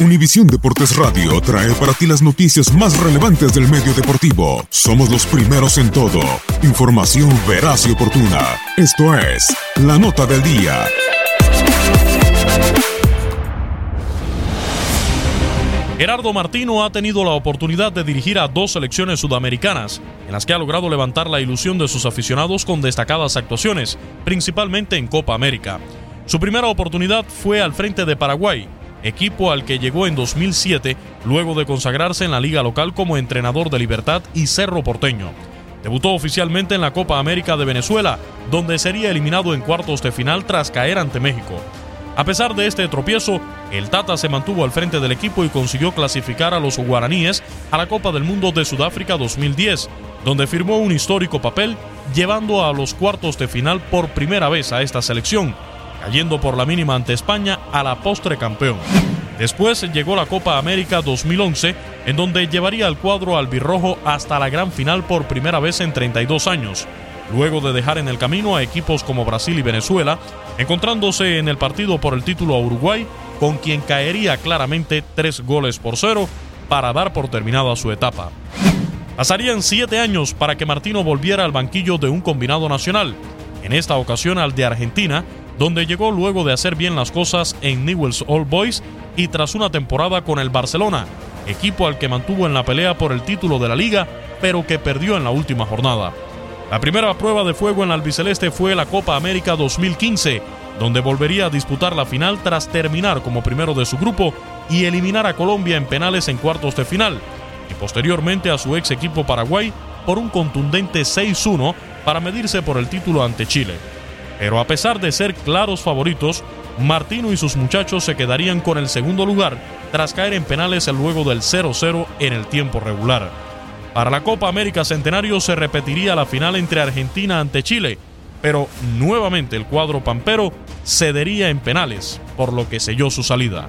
Univisión Deportes Radio trae para ti las noticias más relevantes del medio deportivo. Somos los primeros en todo. Información veraz y oportuna. Esto es La Nota del Día. Gerardo Martino ha tenido la oportunidad de dirigir a dos selecciones sudamericanas, en las que ha logrado levantar la ilusión de sus aficionados con destacadas actuaciones, principalmente en Copa América. Su primera oportunidad fue al frente de Paraguay, equipo al que llegó en 2007 luego de consagrarse en la liga local como entrenador de Libertad y Cerro Porteño. Debutó oficialmente en la Copa América de Venezuela, donde sería eliminado en cuartos de final tras caer ante México. A pesar de este tropiezo, el Tata se mantuvo al frente del equipo y consiguió clasificar a los guaraníes a la Copa del Mundo de Sudáfrica 2010, donde firmó un histórico papel llevando a los cuartos de final por primera vez a esta selección, cayendo por la mínima ante España a la postre campeón. Después llegó la Copa América 2011, en donde llevaría al cuadro albirrojo hasta la gran final por primera vez en 32 años, luego de dejar en el camino a equipos como Brasil y Venezuela, encontrándose en el partido por el título a Uruguay, con quien caería claramente tres goles por cero para dar por terminada su etapa. Pasarían siete años para que Martino volviera al banquillo de un combinado nacional, en esta ocasión al de Argentina, donde llegó luego de hacer bien las cosas en Newell's Old Boys y tras una temporada con el Barcelona, equipo al que mantuvo en la pelea por el título de la liga, pero que perdió en la última jornada. La primera prueba de fuego en la albiceleste fue la Copa América 2015, donde volvería a disputar la final tras terminar como primero de su grupo y eliminar a Colombia en penales en cuartos de final, y posteriormente a su ex equipo Paraguay por un contundente 6-1 para medirse por el título ante Chile. Pero a pesar de ser claros favoritos, Martino y sus muchachos se quedarían con el segundo lugar tras caer en penales luego del 0-0 en el tiempo regular. Para la Copa América Centenario se repetiría la final entre Argentina ante Chile, pero nuevamente el cuadro pampero cedería en penales, por lo que selló su salida.